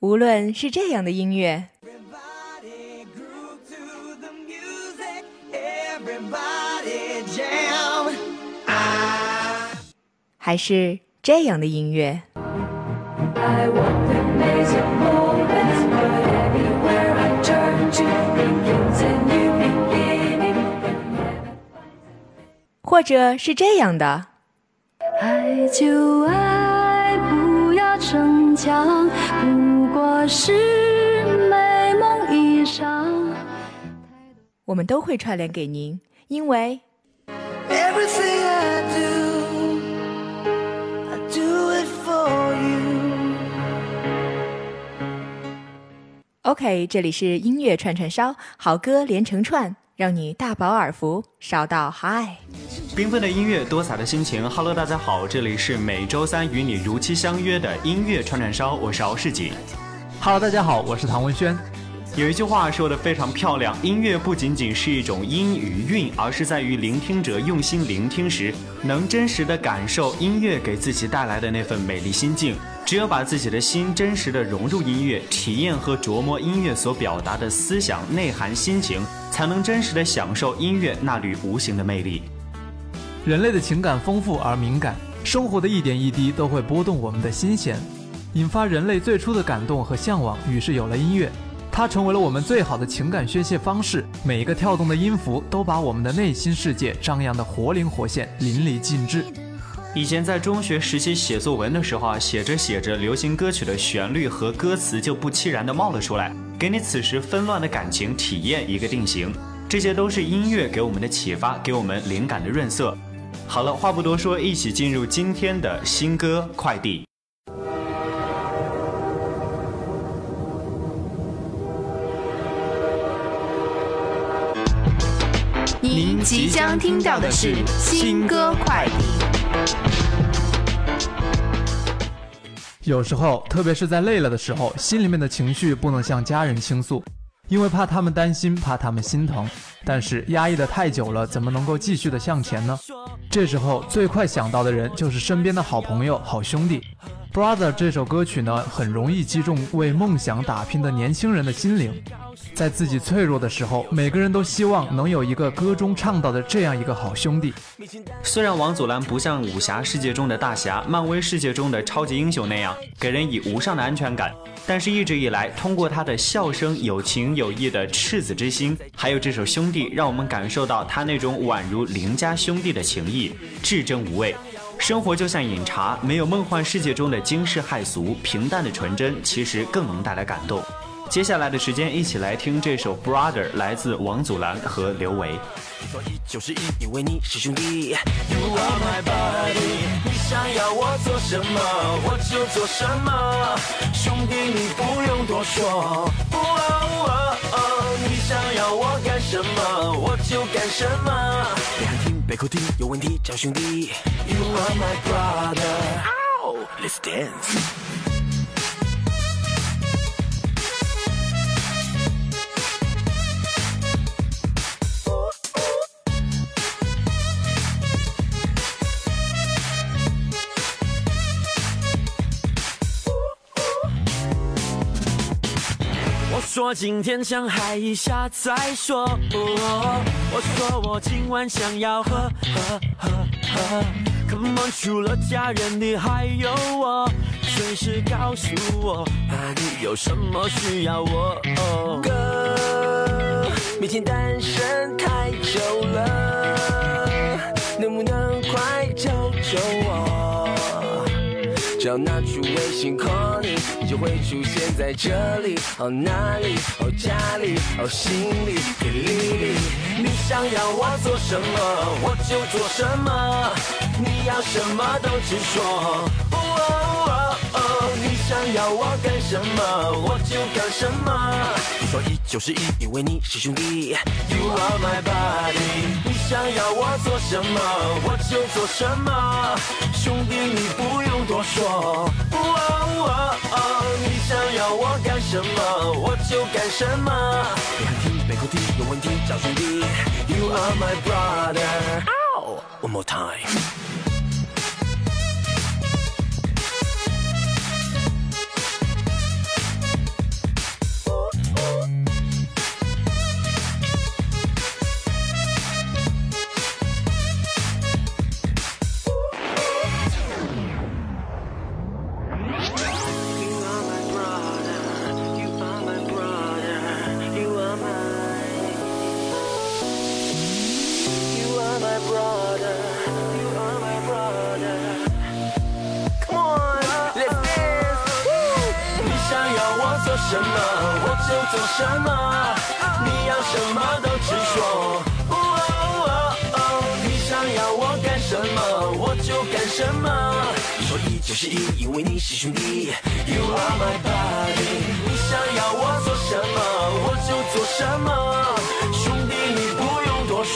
无论是这样的音乐，还是这样的音乐。或者是这样的。爱就爱，不要逞强，是美梦一场。我们都会串联给您，因为。OK，这里是音乐串串烧，好歌连成串，让你大饱耳福，烧到嗨。缤纷的音乐，多彩的心情。Hello，大家好，这里是每周三与你如期相约的音乐串串烧，我是敖世锦。Hello，大家好，我是唐文轩。有一句话说的非常漂亮，音乐不仅仅是一种音与韵，而是在于聆听者用心聆听时，能真实的感受音乐给自己带来的那份美丽心境。只有把自己的心真实的融入音乐，体验和琢磨音乐所表达的思想内涵、心情，才能真实的享受音乐那缕无形的魅力。人类的情感丰富而敏感，生活的一点一滴都会拨动我们的心弦，引发人类最初的感动和向往。于是有了音乐，它成为了我们最好的情感宣泄方式。每一个跳动的音符都把我们的内心世界张扬的活灵活现、淋漓尽致。以前在中学时期写作文的时候啊，写着写着，流行歌曲的旋律和歌词就不期然的冒了出来，给你此时纷乱的感情体验一个定型。这些都是音乐给我们的启发，给我们灵感的润色。好了，话不多说，一起进入今天的新歌快递。您即将听到的是新歌快递。有时候，特别是在累了的时候，心里面的情绪不能向家人倾诉，因为怕他们担心，怕他们心疼。但是压抑的太久了，怎么能够继续的向前呢？这时候最快想到的人就是身边的好朋友、好兄弟。Brother 这首歌曲呢，很容易击中为梦想打拼的年轻人的心灵。在自己脆弱的时候，每个人都希望能有一个歌中唱到的这样一个好兄弟。虽然王祖蓝不像武侠世界中的大侠、漫威世界中的超级英雄那样给人以无上的安全感，但是一直以来，通过他的笑声、有情有义的赤子之心，还有这首《兄弟》，让我们感受到他那种宛如邻家兄弟的情谊，至真无畏。生活就像饮茶，没有梦幻世界中的惊世骇俗，平淡的纯真，其实更能带来感动。接下来的时间，一起来听这首《Brother》，来自王祖蓝和刘维。说一就是一，因为你是兄弟。You are my body，你想要我做什么，我就做什么。兄弟，你不用多说。你想要我干什么，我就干什么。别喊停，别有问题找兄弟。You are my brother，Let's dance。说今天想嗨一下再说。我说我今晚想要喝喝喝喝。Come on，除了家人你还有我，随时告诉我，那你有什么需要我？哥，每天单身太久了，能不能快救救我？要拿出微信 call 你，你就会出现在这里。哦哪里？哦家里？哦心里？里里里。你想要我做什么，我就做什么。你要什么都直说。哦你想要我干什么，我就干什么。你说一就是一，因为你是兄弟。You are my body。你想要我做什么，我就做什么。兄弟，你不用多说。你想要我干什么，我就干什么。别喊停，没空听，有问题找兄弟。You are my brother。One more time。做什么。你要什么都直说。你想要我干什么，我就干什么。一说一就是一，因为你是兄弟。You are my body。你想要我做什么，我就做什么。兄弟，你不用多说。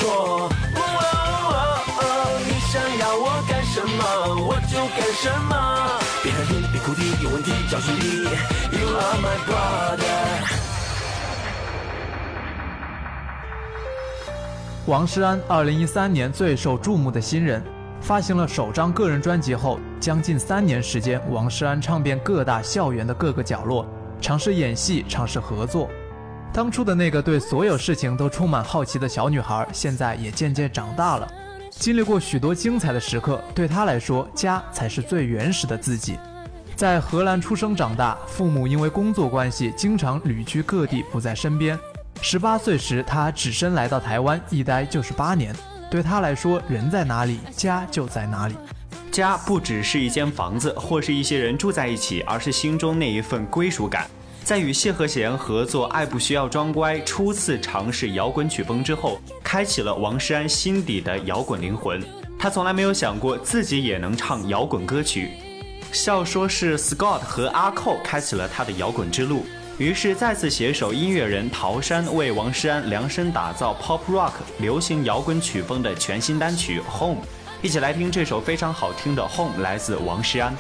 你想要我干什么，我就干什么。别喊天，别哭地，有问题找兄弟。You are my brother。王诗安，二零一三年最受注目的新人，发行了首张个人专辑后，将近三年时间，王诗安唱遍各大校园的各个角落，尝试演戏，尝试合作。当初的那个对所有事情都充满好奇的小女孩，现在也渐渐长大了，经历过许多精彩的时刻。对她来说，家才是最原始的自己。在荷兰出生长大，父母因为工作关系经常旅居各地，不在身边。十八岁时，他只身来到台湾，一待就是八年。对他来说，人在哪里，家就在哪里。家不只是一间房子，或是一些人住在一起，而是心中那一份归属感。在与谢和弦合作《爱不需要装乖》，初次尝试摇滚曲风之后，开启了王诗安心底的摇滚灵魂。他从来没有想过自己也能唱摇滚歌曲，笑说是 Scott 和阿寇开启了他的摇滚之路。于是再次携手音乐人陶山为王诗安量身打造 pop rock 流行摇滚曲风的全新单曲 Home，一起来听这首非常好听的 Home，来自王诗安。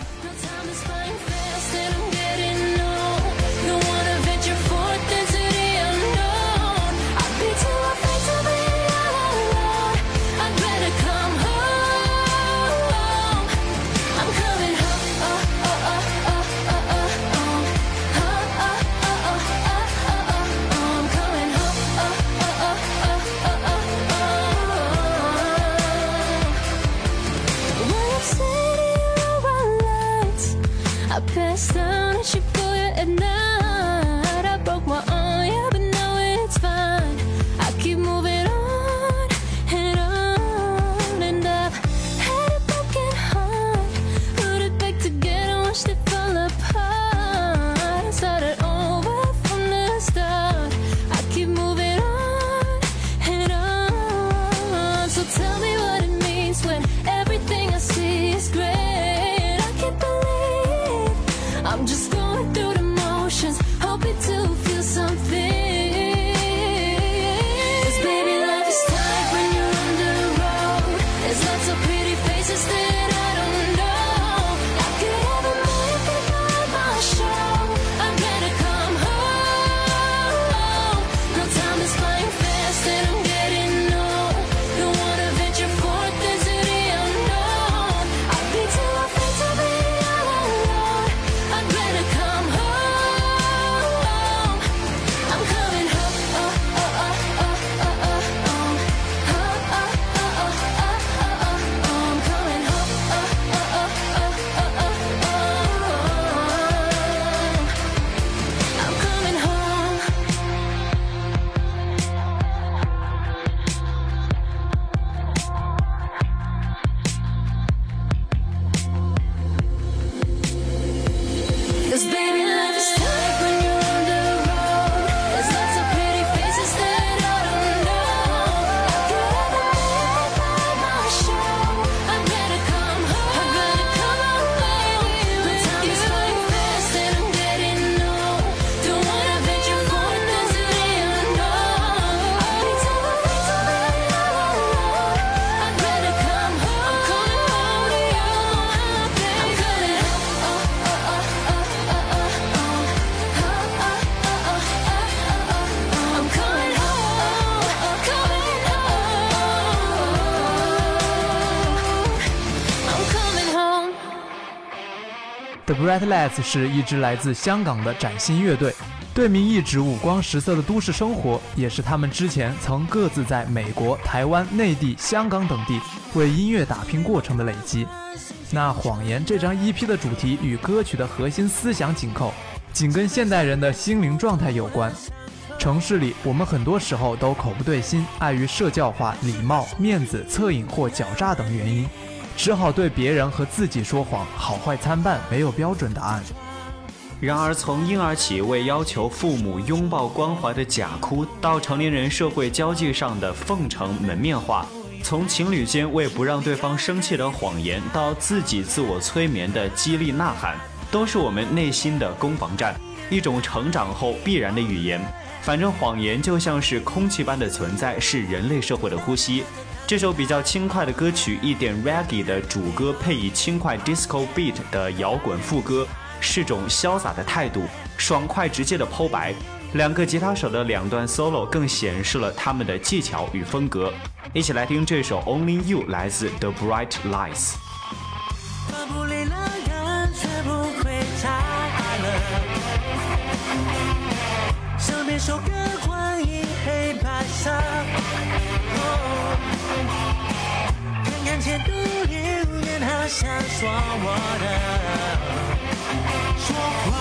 The Bright Lights 是一支来自香港的崭新乐队，队名一指五光十色的都市生活，也是他们之前曾各自在美国、台湾、内地、香港等地为音乐打拼过程的累积。那《谎言》这张 EP 的主题与歌曲的核心思想紧扣，紧跟现代人的心灵状态有关。城市里，我们很多时候都口不对心，碍于社交化、礼貌、面子、恻隐或狡诈等原因。只好对别人和自己说谎，好坏参半，没有标准答案。然而，从婴儿起为要求父母拥抱关怀的假哭，到成年人社会交际上的奉承门面化；从情侣间为不让对方生气的谎言，到自己自我催眠的激励呐喊，都是我们内心的攻防战，一种成长后必然的语言。反正谎言就像是空气般的存在，是人类社会的呼吸。这首比较轻快的歌曲，一点 reggae 的主歌配以轻快 disco beat 的摇滚副歌。是种潇洒的态度，爽快直接的剖白。两个吉他手的两段 solo 更显示了他们的技巧与风格。一起来听这首 Only You，来自 The Bright Lights。首歌欢迎黑白色。看前度留言，好像说我的。说谎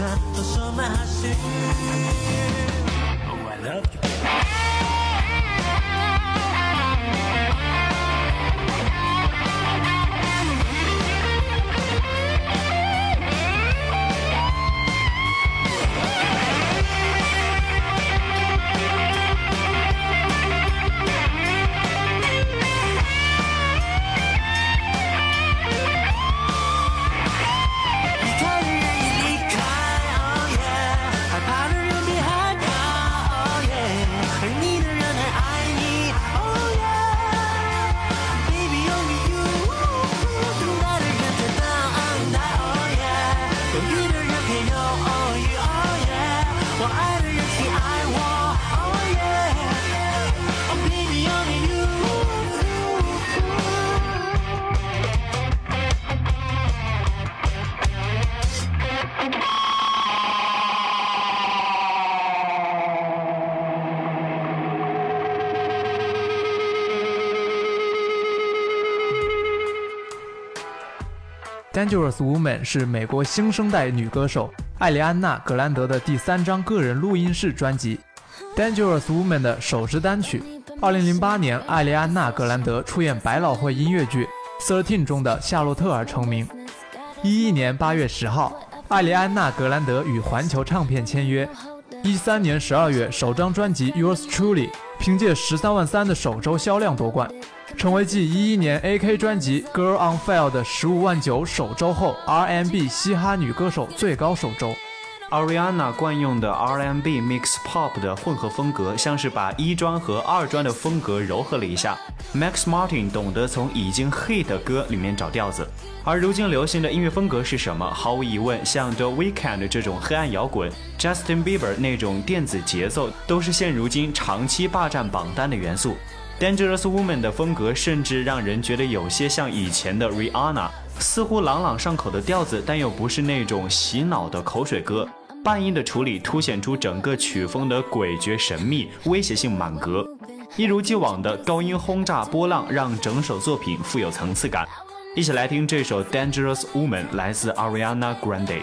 为破转做什么好 Dangerous Woman 是美国新生代女歌手艾莉安娜·格兰德的第三张个人录音室专辑。Dangerous Woman 的首支单曲。2008年，艾莉安娜·格兰德出演百老汇音乐剧《Thirteen》中的夏洛特而成名。11年8月10号，艾莉安娜·格兰德与环球唱片签约。一三年十二月，首张专辑《Yours Truly》凭借十三万三的首周销量夺冠。成为继一一年 AK 专辑《Girl on Fire》的十五万九首周后，R&B 嘻哈女歌手最高首周。Ariana 惯用的 R&B mix pop 的混合风格，像是把一专和二专的风格柔和了一下。Max Martin 懂得从已经 hit 的歌里面找调子。而如今流行的音乐风格是什么？毫无疑问，像 The Weeknd 这种黑暗摇滚，Justin Bieber 那种电子节奏，都是现如今长期霸占榜单的元素。Dangerous Woman 的风格甚至让人觉得有些像以前的 Rihanna，似乎朗朗上口的调子，但又不是那种洗脑的口水歌。半音的处理凸显出整个曲风的诡谲神秘，威胁性满格。一如既往的高音轰炸波浪，让整首作品富有层次感。一起来听这首 Dangerous Woman，来自 Ariana Grande。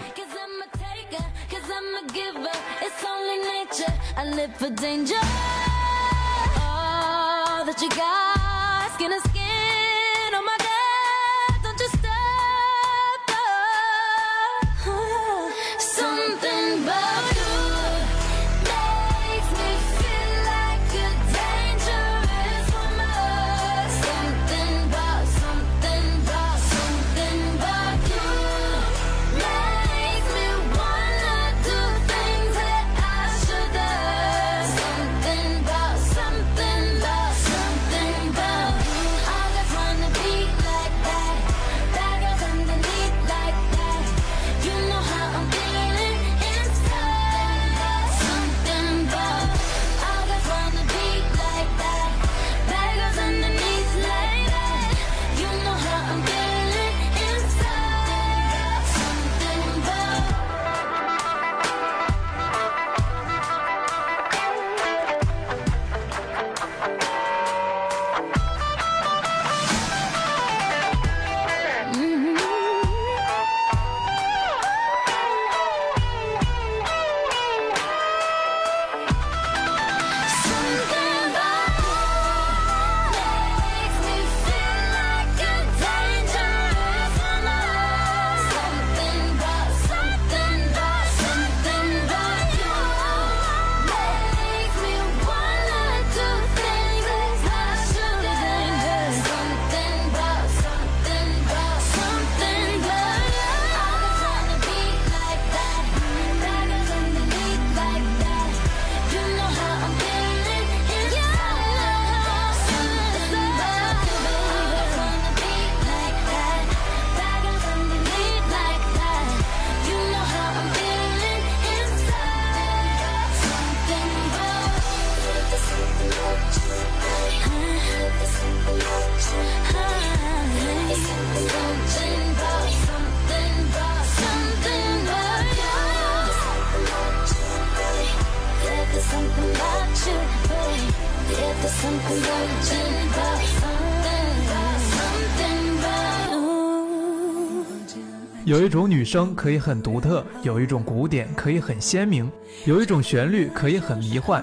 有一种女声可以很独特，有一种古典可以很鲜明，有一种旋律可以很迷幻。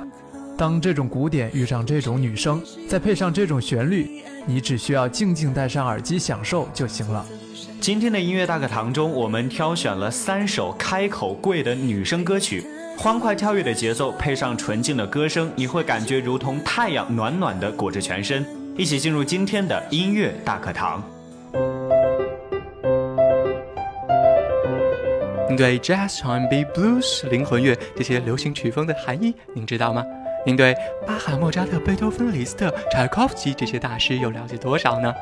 当这种古典遇上这种女声，再配上这种旋律，你只需要静静戴上耳机享受就行了。今天的音乐大课堂中，我们挑选了三首开口跪的女声歌曲，欢快跳跃的节奏配上纯净的歌声，你会感觉如同太阳暖暖的裹着全身。一起进入今天的音乐大课堂。您对 Jazz、R&B、Blues、灵魂乐这些流行曲风的含义，您知道吗？您对巴哈、莫扎特、贝多芬、李斯特、柴可夫斯基这些大师又了解多少呢？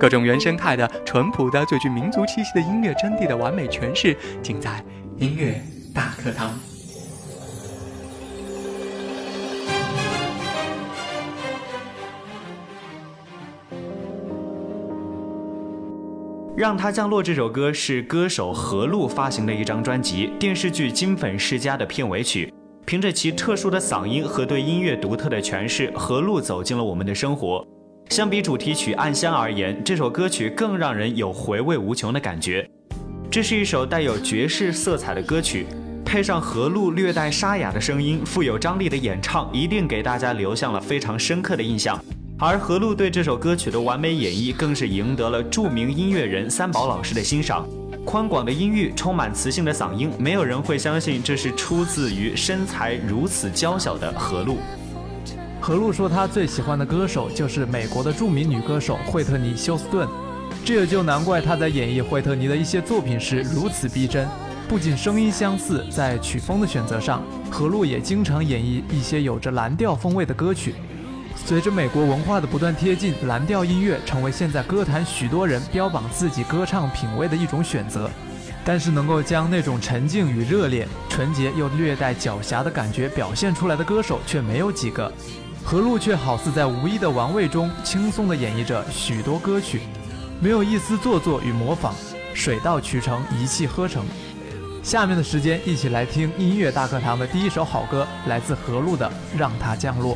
各种原生态的、淳朴的、最具民族气息的音乐真谛的完美诠释，尽在音乐大课堂。让它降落这首歌是歌手何璐发行的一张专辑，电视剧《金粉世家》的片尾曲。凭着其特殊的嗓音和对音乐独特的诠释，何璐走进了我们的生活。相比主题曲《暗香》而言，这首歌曲更让人有回味无穷的感觉。这是一首带有爵士色彩的歌曲，配上何璐略带沙哑的声音，富有张力的演唱，一定给大家留下了非常深刻的印象。而何璐对这首歌曲的完美演绎，更是赢得了著名音乐人三宝老师的欣赏。宽广的音域，充满磁性的嗓音，没有人会相信这是出自于身材如此娇小的何璐。何璐说，她最喜欢的歌手就是美国的著名女歌手惠特尼·休斯顿，这也就难怪她在演绎惠特尼的一些作品时如此逼真。不仅声音相似，在曲风的选择上，何璐也经常演绎一些有着蓝调风味的歌曲。随着美国文化的不断贴近，蓝调音乐成为现在歌坛许多人标榜自己歌唱品味的一种选择。但是，能够将那种沉静与热烈、纯洁又略带狡黠的感觉表现出来的歌手却没有几个。何璐却好似在无意的玩味中，轻松地演绎着许多歌曲，没有一丝做作与模仿，水到渠成，一气呵成。下面的时间，一起来听音乐大课堂的第一首好歌，来自何璐的《让它降落》。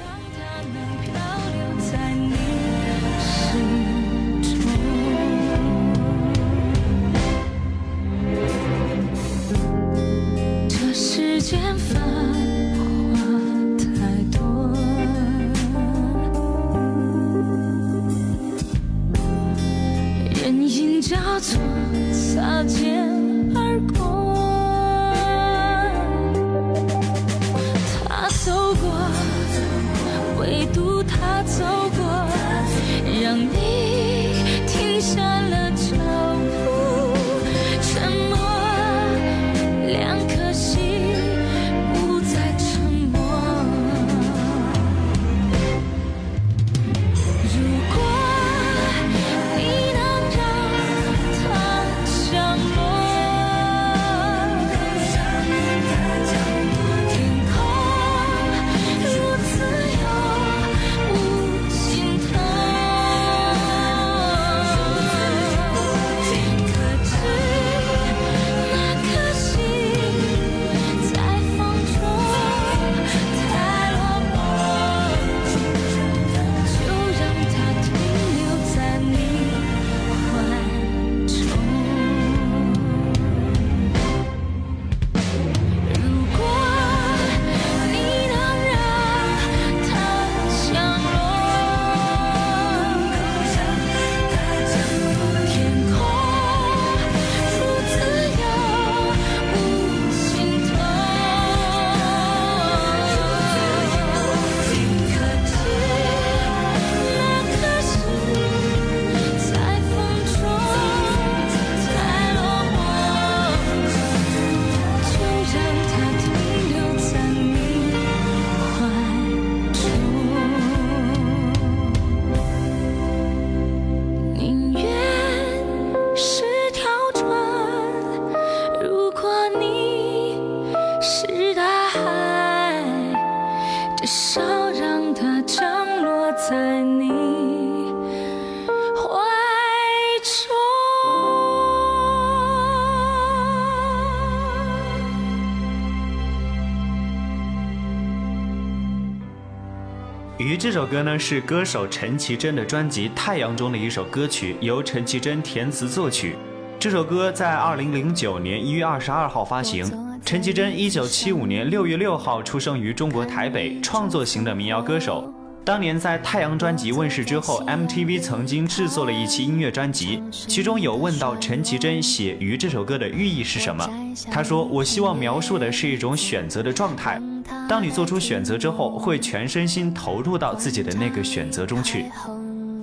鱼这首歌呢是歌手陈绮贞的专辑《太阳》中的一首歌曲，由陈绮贞填词作曲。这首歌在二零零九年一月二十二号发行。陈绮贞一九七五年六月六号出生于中国台北，创作型的民谣歌手。当年在《太阳》专辑问世之后，MTV 曾经制作了一期音乐专辑，其中有问到陈绮贞写《鱼》这首歌的寓意是什么。她说：“我希望描述的是一种选择的状态。当你做出选择之后，会全身心投入到自己的那个选择中去。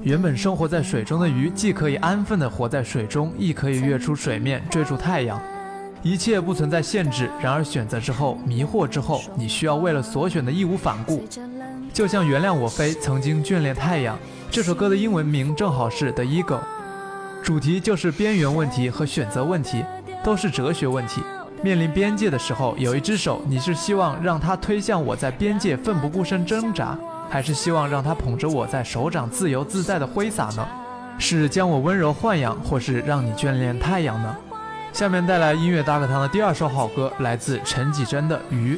原本生活在水中的鱼，既可以安分地活在水中，亦可以跃出水面追逐太阳。一切不存在限制。然而选择之后，迷惑之后，你需要为了所选的义无反顾。就像《原谅我飞》曾经眷恋太阳，这首歌的英文名正好是 The Ego，主题就是边缘问题和选择问题，都是哲学问题。面临边界的时候，有一只手，你是希望让它推向我在边界奋不顾身挣扎，还是希望让它捧着我在手掌自由自在的挥洒呢？是将我温柔豢养，或是让你眷恋太阳呢？下面带来音乐大课堂的第二首好歌，来自陈绮贞的《鱼》。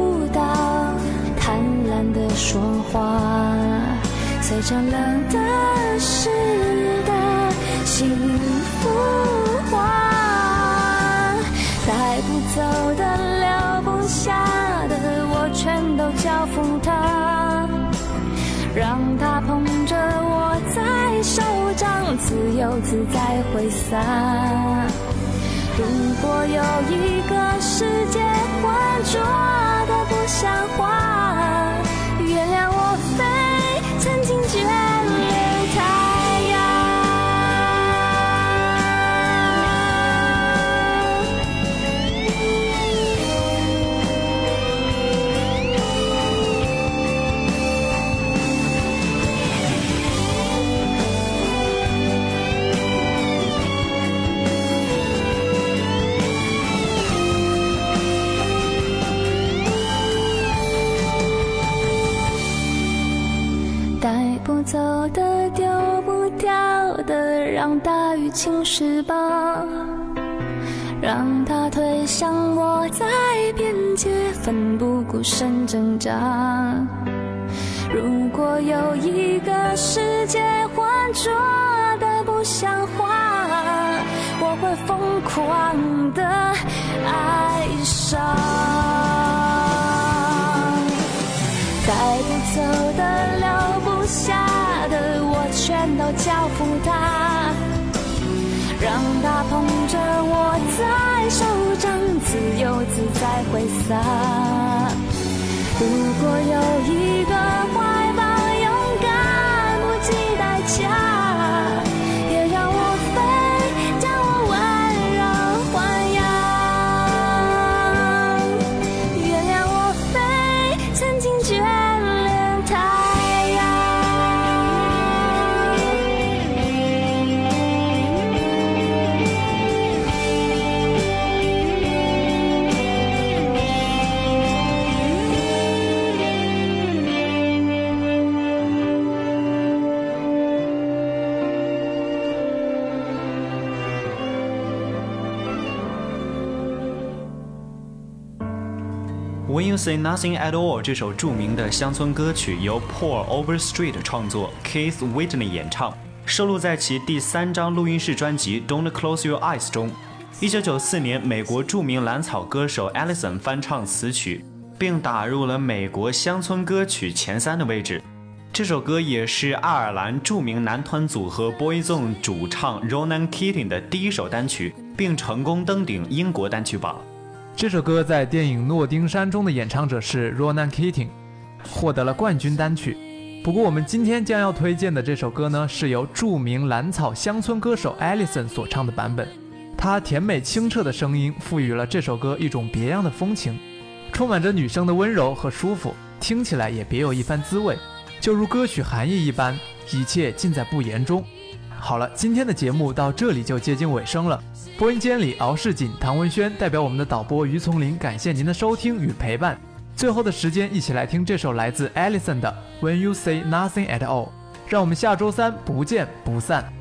的说话，随着冷的湿的幸福化。带不走的、留不下的，我全都交付他，让他捧着我在手掌，自由自在挥洒。如果有一个世界浑浊的不像话，让大雨侵蚀吧，让它推向我在边界，奋不顾身挣扎。如果有一个世界浑浊的不像话，我会疯狂的爱上。带不走的、留不下的，我全都交付他，让它捧着我在手掌，自由自在挥洒。如果有一个花 You Say Nothing at All》这首著名的乡村歌曲由 Paul Overstreet 创作，Keith Whitney 演唱，收录在其第三张录音室专辑《Don't Close Your Eyes》中。1994年，美国著名蓝草歌手 Allison 翻唱此曲，并打入了美国乡村歌曲前三的位置。这首歌也是爱尔兰著名男团组合 Boyzone 主唱 Ronan Keating 的第一首单曲，并成功登顶英国单曲榜。这首歌在电影《诺丁山》中的演唱者是 Ronan Keating，获得了冠军单曲。不过，我们今天将要推荐的这首歌呢，是由著名蓝草乡村歌手 Alison 所唱的版本。她甜美清澈的声音赋予了这首歌一种别样的风情，充满着女生的温柔和舒服，听起来也别有一番滋味。就如歌曲含义一般，一切尽在不言中。好了今天的节目到这里就接近尾声了。播音间里敖世锦唐文轩代表我们的导播于丛林感谢您的收听与陪伴。最后的时间一起来听这首来自 alison 的 when you say nothing at all 让我们下周三不见不散。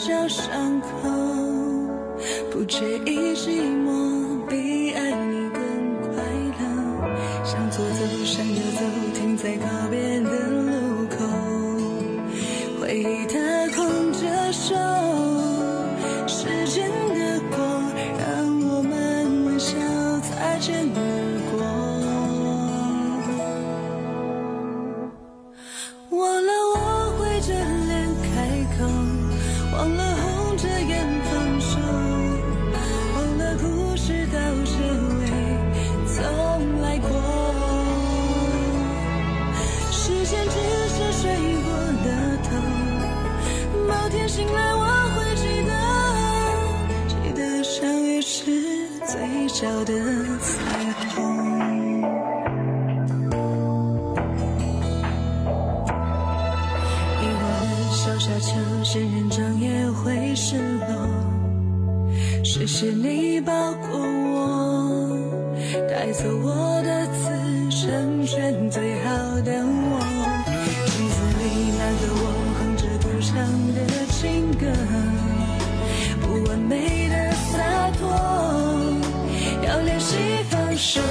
小伤口不介意寂寞彼岸谢谢你抱过我，带走我的此生，选最好的我，镜子里那个我，哼着不唱的情歌，不完美的洒脱，要练习放手。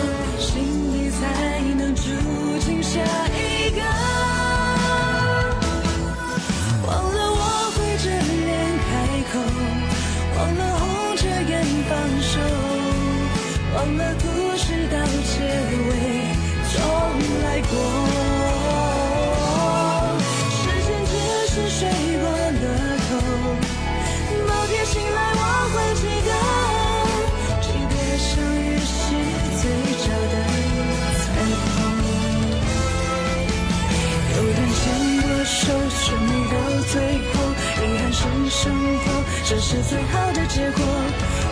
这是最好的结果。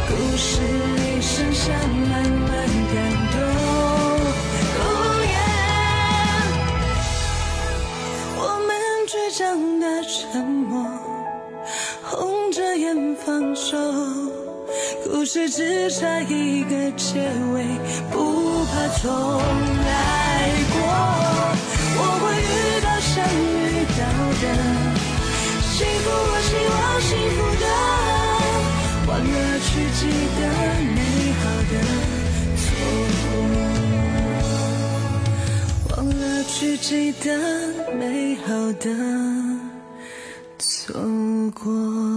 故事里剩下满满感动。我们倔强的沉默，红着眼放手，故事只差一个结尾，不怕重去记得美好的错过。